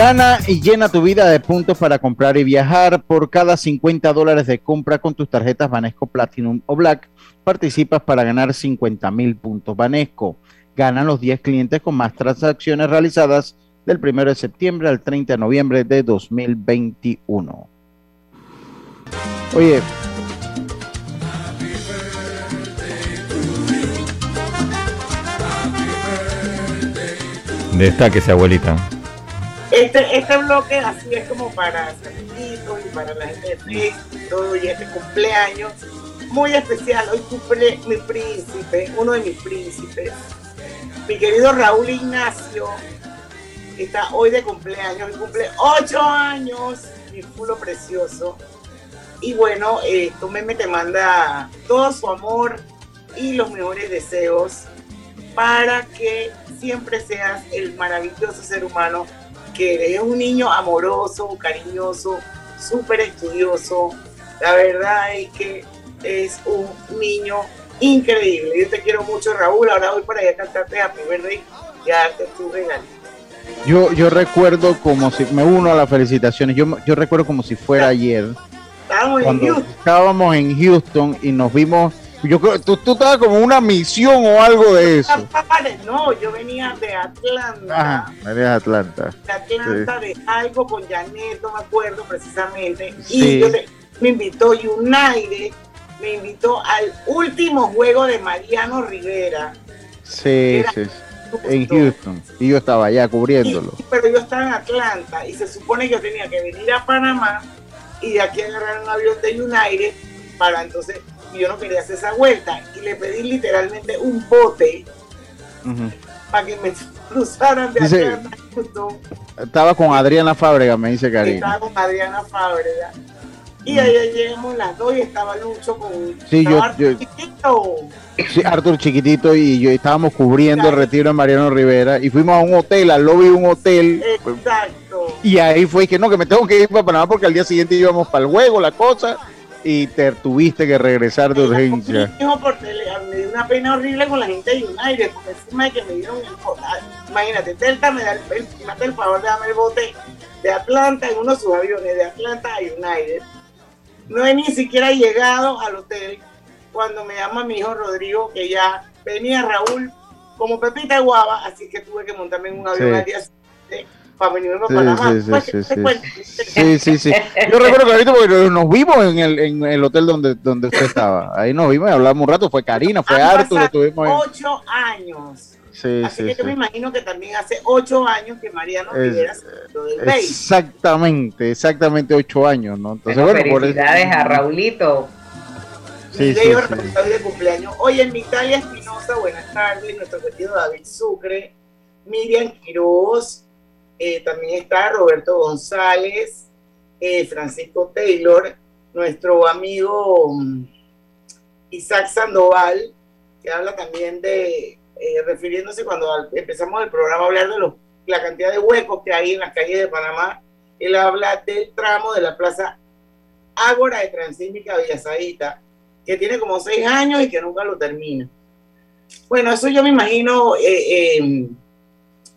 Gana y llena tu vida de puntos para comprar y viajar. Por cada 50 dólares de compra con tus tarjetas Banesco Platinum o Black, participas para ganar 50 mil puntos Banesco. Ganan los 10 clientes con más transacciones realizadas del 1 de septiembre al 30 de noviembre de 2021. Oye, Destáquese, abuelita. Este, este bloque así es como para amiguitos y para la gente de Facebook y todo, y este cumpleaños muy especial. Hoy cumple mi príncipe, uno de mis príncipes, mi querido Raúl Ignacio, está hoy de cumpleaños, cumple ocho años, mi fulo precioso. Y bueno, eh, tu meme te manda todo su amor y los mejores deseos para que siempre seas el maravilloso ser humano que es un niño amoroso, cariñoso, súper estudioso. La verdad es que es un niño increíble. Yo te quiero mucho, Raúl. Ahora voy para allá a cantarte Happy Birthday y a darte tu regalito. Yo, yo recuerdo como si, me uno a las felicitaciones, yo, yo recuerdo como si fuera ayer. Estábamos en Houston. Estábamos en Houston y nos vimos yo creo tú, tú estabas como una misión o algo de eso. No, yo venía de Atlanta. Ajá, venía de Atlanta. De Atlanta, de algo con Janet, no me acuerdo precisamente. Y yo me invitó United, me invitó al último juego de Mariano Rivera. Sí, sí. En Houston. Y yo estaba allá cubriéndolo. pero yo estaba en Atlanta y se supone que yo tenía que venir a Panamá y de aquí agarrar un avión de United para entonces y yo no quería hacer esa vuelta. Y le pedí literalmente un bote para que me cruzaran de dice, Estaba con Adriana Fábrega, me dice Karina. Estaba con Adriana Fábrega. Y ahí llegamos las dos y estaba Lucho con sí, yo, Arthur Chiquitito. Sí, Arthur Chiquitito y yo estábamos cubriendo el retiro de Mariano Rivera y fuimos a un hotel, al lobby de un hotel. Exacto. Y ahí fue que no, que me tengo que ir para Panamá porque al día siguiente íbamos para el juego, la cosa y te tuviste que regresar de urgencia. me dio una pena horrible con la gente de United, porque encima de que me dieron el imagínate, Delta me da el, el, el favor de darme el bote de Atlanta en uno de sus aviones, de Atlanta a United. No he ni siquiera llegado al hotel cuando me llama mi hijo Rodrigo, que ya venía Raúl como Pepita Guava, así que tuve que montarme en un avión al día siguiente para venirnos sí, Panamá. Sí, sí, sí, sí, sí, Yo recuerdo clarito porque nos vimos en el, en el hotel donde, donde usted estaba. Ahí nos vimos y hablamos un rato. Fue Karina, fue Arthur. Estuvimos ocho años. Sí, Así que yo me imagino que también hace ocho años que Mariano Rivera lo del Exactamente, exactamente ocho años, ¿no? Entonces, bueno, felicidades por a Raulito. Sí, sí, sí. de cumpleaños. Oye, en Italia Espinosa, buenas tardes. Nuestro querido David Sucre, Miriam Quiroz, eh, también está Roberto González, eh, Francisco Taylor, nuestro amigo mm, Isaac Sandoval, que habla también de, eh, refiriéndose cuando empezamos el programa a hablar de la cantidad de huecos que hay en las calles de Panamá, él habla del tramo de la plaza Ágora de Transísmica Villasaíta, que tiene como seis años y que nunca lo termina. Bueno, eso yo me imagino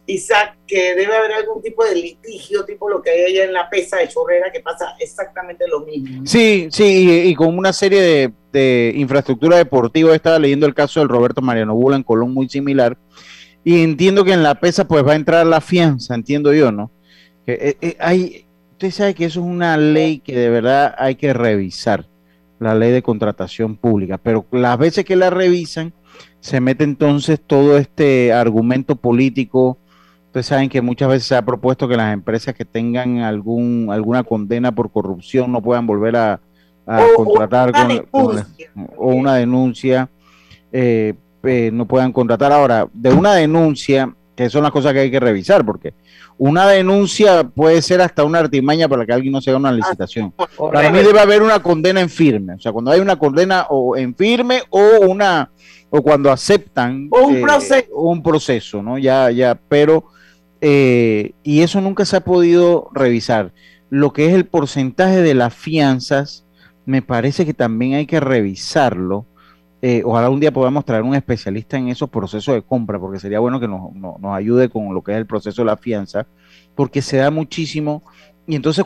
Isaac, que debe haber algún tipo de litigio, tipo lo que hay allá en la pesa de Chorrera, que pasa exactamente lo mismo. Sí, sí, y, con una serie de, infraestructura deportiva, estaba leyendo el caso del Roberto Mariano Bula en Colón, muy similar, y entiendo que en la pesa pues va a entrar la fianza, entiendo yo, ¿no? Que, eh, eh, hay, usted sabe que eso es una ley que de verdad hay que revisar, la ley de contratación pública, pero las veces que la revisan, se mete entonces todo este argumento político Ustedes saben que muchas veces se ha propuesto que las empresas que tengan algún alguna condena por corrupción no puedan volver a, contratar con, o una denuncia, eh, eh, no puedan contratar. Ahora, de una denuncia, que son las cosas que hay que revisar, porque una denuncia puede ser hasta una artimaña para que alguien no se haga una licitación. Para mí debe haber una condena en firme, o sea, cuando hay una condena o en firme o una o cuando aceptan un, proceso. un proceso, ¿no? Ya, ya, pero eh, y eso nunca se ha podido revisar. Lo que es el porcentaje de las fianzas, me parece que también hay que revisarlo. Eh, ojalá un día podamos traer un especialista en esos procesos de compra, porque sería bueno que nos, ayude con lo que es el proceso de la fianza, porque se da muchísimo. Y entonces,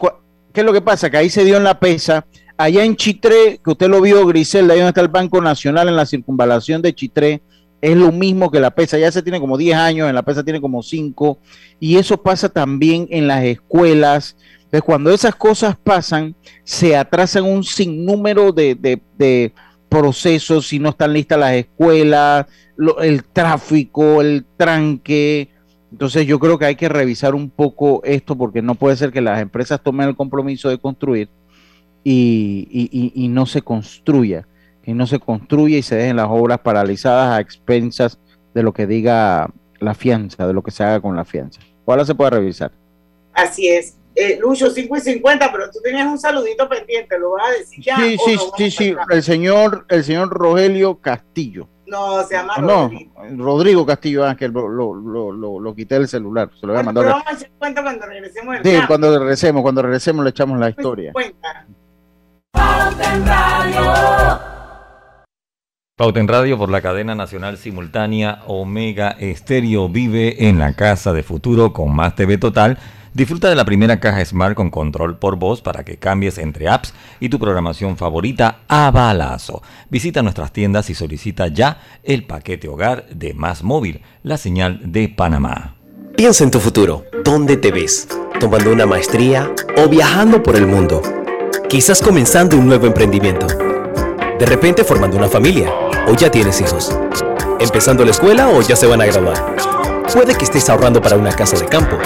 ¿qué es lo que pasa? Que ahí se dio en la pesa. Allá en Chitré, que usted lo vio, Griselda, ahí donde está el Banco Nacional, en la circunvalación de Chitré, es lo mismo que la pesa. Ya se tiene como 10 años, en la pesa tiene como 5. Y eso pasa también en las escuelas. Entonces, cuando esas cosas pasan, se atrasan un sinnúmero de, de, procesos, si no están listas las escuelas, el tráfico, el tranque. Entonces yo creo que hay que revisar un poco esto porque no puede ser que las empresas tomen el compromiso de construir y, y no se construya y no se construye y se dejen las obras paralizadas a expensas de lo que diga la fianza, de lo que se haga con la fianza. Ojalá se pueda revisar. Así es. Eh, Lucho, 5 y 50, pero tú tenías un saludito pendiente, ¿lo vas a decir ya? Sí, sí, sí, sí, el señor, el señor Rogelio Castillo. No, se llama no, Rodrigo. Castillo Ángel, lo, lo, lo, lo, quité del celular, se lo voy a mandar. Pero vamos a hacer cuenta cuando regresemos. Sí, cuando regresemos, cuando regresemos le echamos la historia. Pauta en Radio por la cadena nacional simultánea Omega Estéreo vive en la casa de futuro con más TV total. Disfruta de la primera caja Smart con control por voz para que cambies entre apps y tu programación favorita a balazo. Visita nuestras tiendas y solicita ya el paquete hogar de Más Móvil, la señal de Panamá. Piensa en tu futuro. ¿Dónde te ves? ¿Tomando una maestría o viajando por el mundo? Quizás comenzando un nuevo emprendimiento de repente formando una familia, o ya tienes hijos. Empezando la escuela o ya se van a graduar. Puede que estés ahorrando para una casa de campo,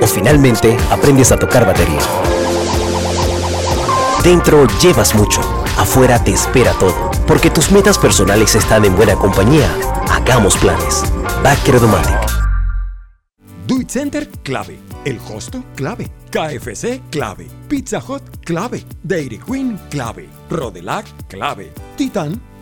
o finalmente aprendes a tocar batería. Dentro llevas mucho, afuera te espera todo, porque tus metas personales están en buena compañía. Hagamos planes. Back Duit Center, clave. El Hosto, clave. KFC, clave. Pizza Hut, clave. Dairy Queen, clave. Rodelac, clave. Titan,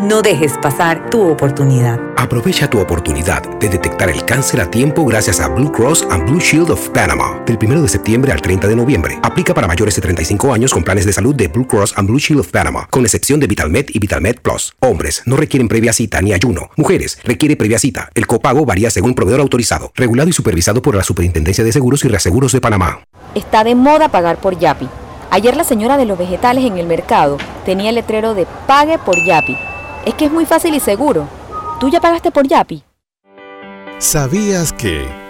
No dejes pasar tu oportunidad. Aprovecha tu oportunidad de detectar el cáncer a tiempo gracias a Blue Cross and Blue Shield of Panama. Del 1 de septiembre al 30 de noviembre. Aplica para mayores de 35 años con planes de salud de Blue Cross and Blue Shield of Panama, con excepción de VitalMed y VitalMed Plus. Hombres no requieren previa cita ni ayuno. Mujeres requiere previa cita. El copago varía según proveedor autorizado, regulado y supervisado por la Superintendencia de Seguros y Reaseguros de Panamá. Está de moda pagar por Yapi. Ayer la señora de los vegetales en el mercado tenía el letrero de Pague por Yapi es que es muy fácil y seguro. ¿Tú ya pagaste por Yapi? ¿Sabías que...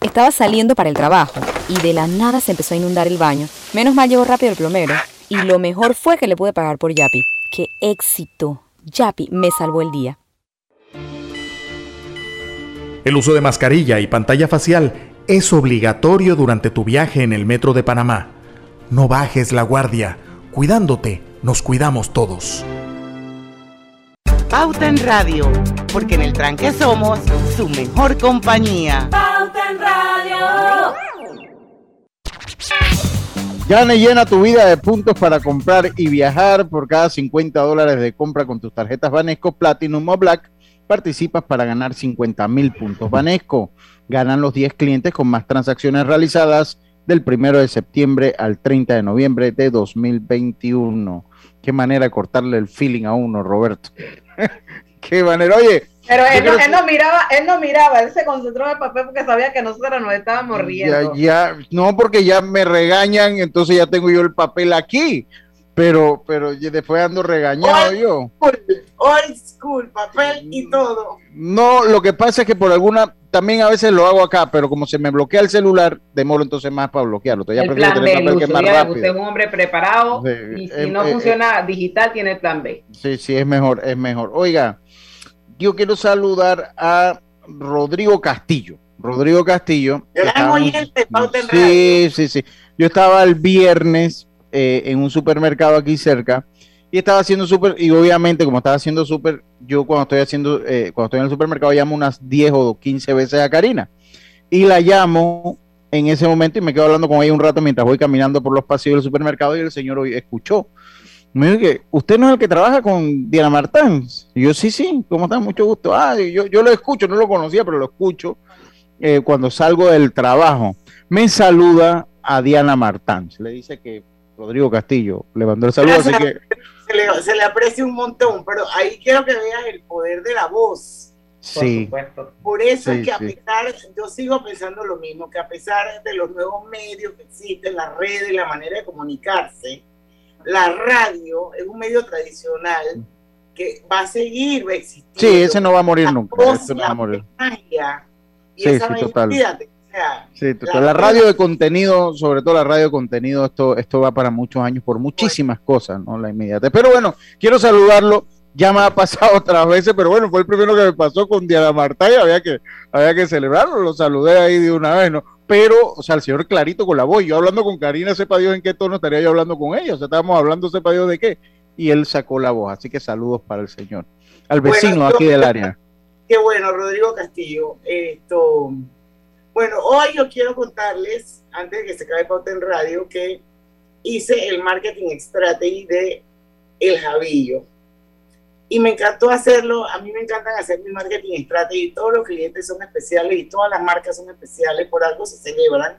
Estaba saliendo para el trabajo y de la nada se empezó a inundar el baño. Menos mal llegó rápido el plomero y lo mejor fue que le pude pagar por Yapi. ¡Qué éxito! Yapi me salvó el día. El uso de mascarilla y pantalla facial es obligatorio durante tu viaje en el metro de Panamá. No bajes la guardia. Cuidándote, nos cuidamos todos. Pauta en Radio, porque en el tranque somos su mejor compañía. En Radio. Gane llena tu vida de puntos para comprar y viajar por cada 50 dólares de compra con tus tarjetas Banesco Platinum o Black. Participas para ganar 50 mil puntos Banesco. Ganan los 10 clientes con más transacciones realizadas del 1 de septiembre al 30 de noviembre de 2021. Qué manera de cortarle el feeling a uno, Roberto. [laughs] Qué manera. Oye, pero él no, miraba, él no miraba, él se concentró en el papel porque sabía que nosotros nos estábamos riendo. Ya, ya, no, porque ya me regañan, entonces ya tengo yo el papel aquí. Pero, pero después ando regañado yo. Old school, papel y todo. No, lo que pasa es que por alguna, también a veces lo hago acá, pero como se me bloquea el celular, demoro entonces más para bloquearlo. Ya el plan B, que más rápido. Usted es un hombre preparado y si eh, no eh, funciona digital, tiene el plan B. Sí, sí, es mejor, es mejor. Oiga, yo quiero saludar a Rodrigo Castillo. Rodrigo Castillo. sí, sí, sí. Yo estaba el viernes eh, en un supermercado aquí cerca y estaba haciendo súper, y obviamente como estaba haciendo súper, yo cuando estoy haciendo, eh, cuando estoy en el supermercado llamo unas 10 o 15 veces a Karina y la llamo en ese momento y me quedo hablando con ella un rato mientras voy caminando por los pasillos del supermercado y el señor hoy escuchó me dijo que usted no es el que trabaja con Diana Martán. Y yo, sí, sí, ¿cómo está? Mucho gusto. Ah, yo, yo lo escucho, no lo conocía, pero lo escucho eh, cuando salgo del trabajo. Me saluda a Diana Martán. Le dice que Rodrigo Castillo le mandó el saludo, así que... Se le, se le, aprecia un montón, pero ahí quiero que veas el poder de la voz. Sí. Por eso es que a pesar, yo sigo pensando lo mismo, que a pesar de los nuevos medios que existen, las redes, la manera de comunicarse, la radio es un medio tradicional que va a seguir, va a existir. Sí, ese no va a morir nunca. no va a morir. y sí, esa sí, total. sí, total. La, radio de contenido, sobre todo la radio de contenido, esto, esto va para muchos años por muchísimas cosas, ¿no? La inmediata. Pero bueno, quiero saludarlo. Ya me ha pasado [laughs] otras veces, pero bueno, fue el primero que me pasó con Diana Marta y había que, había que celebrarlo. Lo saludé ahí de una vez, ¿no? Pero, o sea, el señor clarito con la voz, yo hablando con Karina, sepa Dios en qué tono estaría yo hablando con ella, o sea, estábamos hablando, sepa Dios de qué, y él sacó la voz, así que saludos para el señor, al vecino aquí del área. Qué bueno, Rodrigo Castillo, esto, bueno, hoy yo quiero contarles, antes de que se acabe Pauta en Radio, que hice el marketing strategy de El Javillo y me encantó hacerlo. A mí me encantan hacer mi marketing strategy. Todos los clientes son especiales y todas las marcas son especiales, por algo se celebran.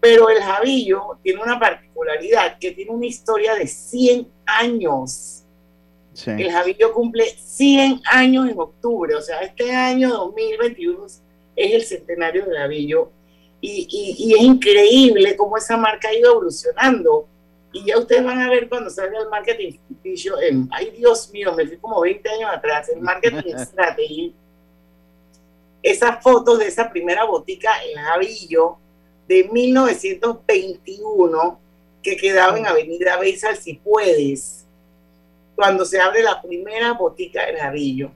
Pero el Javillo tiene una particularidad que tiene una historia de 100 años. El Javillo cumple 100 años en octubre, o sea, este año 2021 es el centenario del Javillo. Y, y, y es increíble cómo esa marca ha ido evolucionando y ya ustedes van a ver cuando salga el marketing ay Dios mío, me fui como 20 años atrás, el marketing [laughs] strategy, esas fotos de esa primera botica en Javillo de 1921 que quedaba en Avenida Beizal, si puedes, cuando se abre la primera botica en Javillo.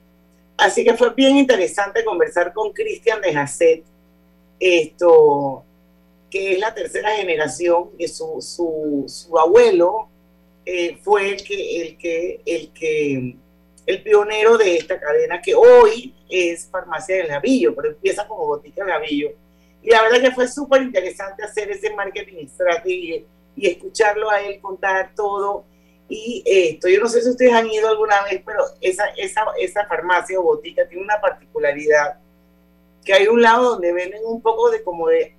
Así que fue bien interesante conversar con Cristian de Jacet, esto, que es la tercera generación, que su, su, su abuelo eh, fue el que, el que, el que, el pionero de esta cadena que hoy es Farmacia del Navillo, pero empieza como Botica del Navillo. Y la verdad que fue súper interesante hacer ese marketing strategy y escucharlo a él contar todo. Y esto, yo no sé si ustedes han ido alguna vez, pero esa, esa, esa farmacia o botica tiene una particularidad, que hay un lado donde venden un poco de como de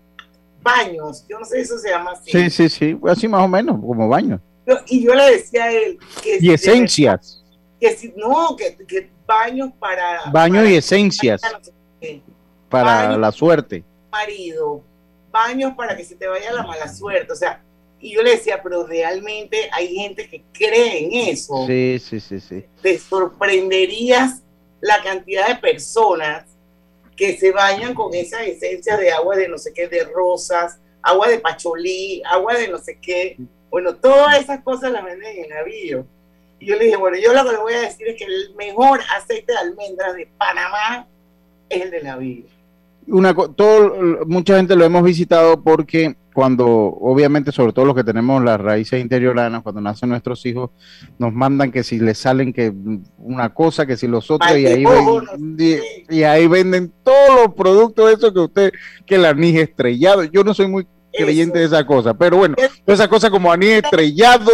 baños, yo no sé eso se llama así. Sí, sí, sí, así más o menos, como baños. Y yo le decía a él que... Y esencias. Que si, no, que, que baños para... Baños y esencias. Para, la suerte. Marido, baños para que se te vaya la mala suerte, o sea, y yo le decía, pero realmente hay gente que cree en eso. Sí, sí, sí, sí. Te sorprenderías la cantidad de personas que se bañan con esa esencia de agua de no sé qué, de rosas, agua de pacholí, agua de no sé qué. Bueno, todas esas cosas las venden en el navío. Y yo le dije, bueno, yo lo que le voy a decir es que el mejor aceite de almendras de Panamá es el de vida. Una, todo, mucha gente lo hemos visitado porque cuando, obviamente, sobre todo los que tenemos las raíces interioranas, cuando nacen nuestros hijos, nos mandan que si les salen que una cosa, que si los otros, y ahí, y, ahí venden todos los productos esos que usted, que el anís estrellado. Yo no soy muy creyente de esa cosa, pero bueno, esa cosa como anís estrellado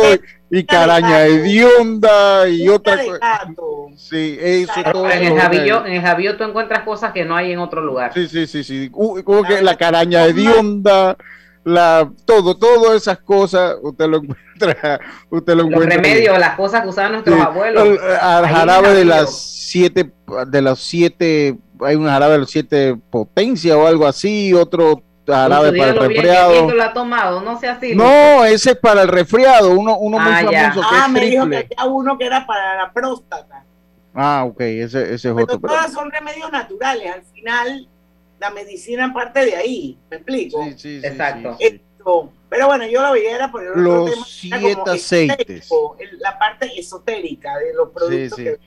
y caraña hedionda y otra cosa. Sí, eso todo. En el, jabillo, en el jabillo tú encuentras cosas que no hay en otro lugar. Sí, sí, sí, sí. Como que la caraña hedionda la todo, todas esas cosas, usted lo encuentra, [laughs] usted lo Los remedios, las cosas que usaban nuestros abuelos. Al, jarabe de las siete, de los siete, hay un jarabe de los siete potencia o algo así, otro jarabe para el resfriado. Lo ha tomado, no sea así. No, ese es para el resfriado, uno, uno muy ah, famoso que ah, me dijo que había uno que era para la próstata. Ah, ok, ese, ese es otro. Pero todas son remedios naturales, al final la medicina parte de ahí, ¿me explico? Sí, sí, Exacto. pero bueno, yo lo veía era por el los siete aceites. La parte esotérica de los productos que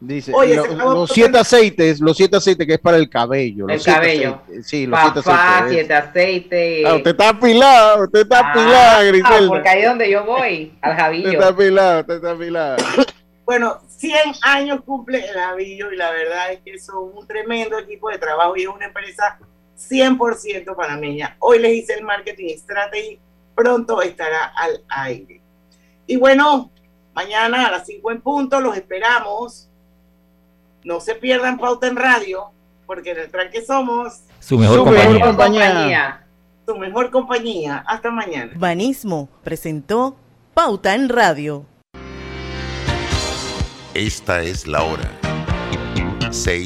Dice, los siete aceites, los siete aceites que es para el cabello. El cabello. Sí, los siete aceites. siete aceites. Ah, usted está apilado, usted está apilado, ah, Griselda. porque ahí es donde yo voy, al jabillo. Usted está apilado, usted está apilado. Bueno, 100 años cumple el Avillo y la verdad es que son un tremendo equipo de trabajo y es una empresa 100% panameña. Hoy les hice el marketing strategy, pronto estará al aire. Y bueno, mañana a las 5 en punto los esperamos. No se pierdan Pauta en Radio, porque en el tranque somos su mejor, compañía. Su mejor compañía. Hasta mañana. Banismo presentó Pauta en Radio. Esta es la hora. 6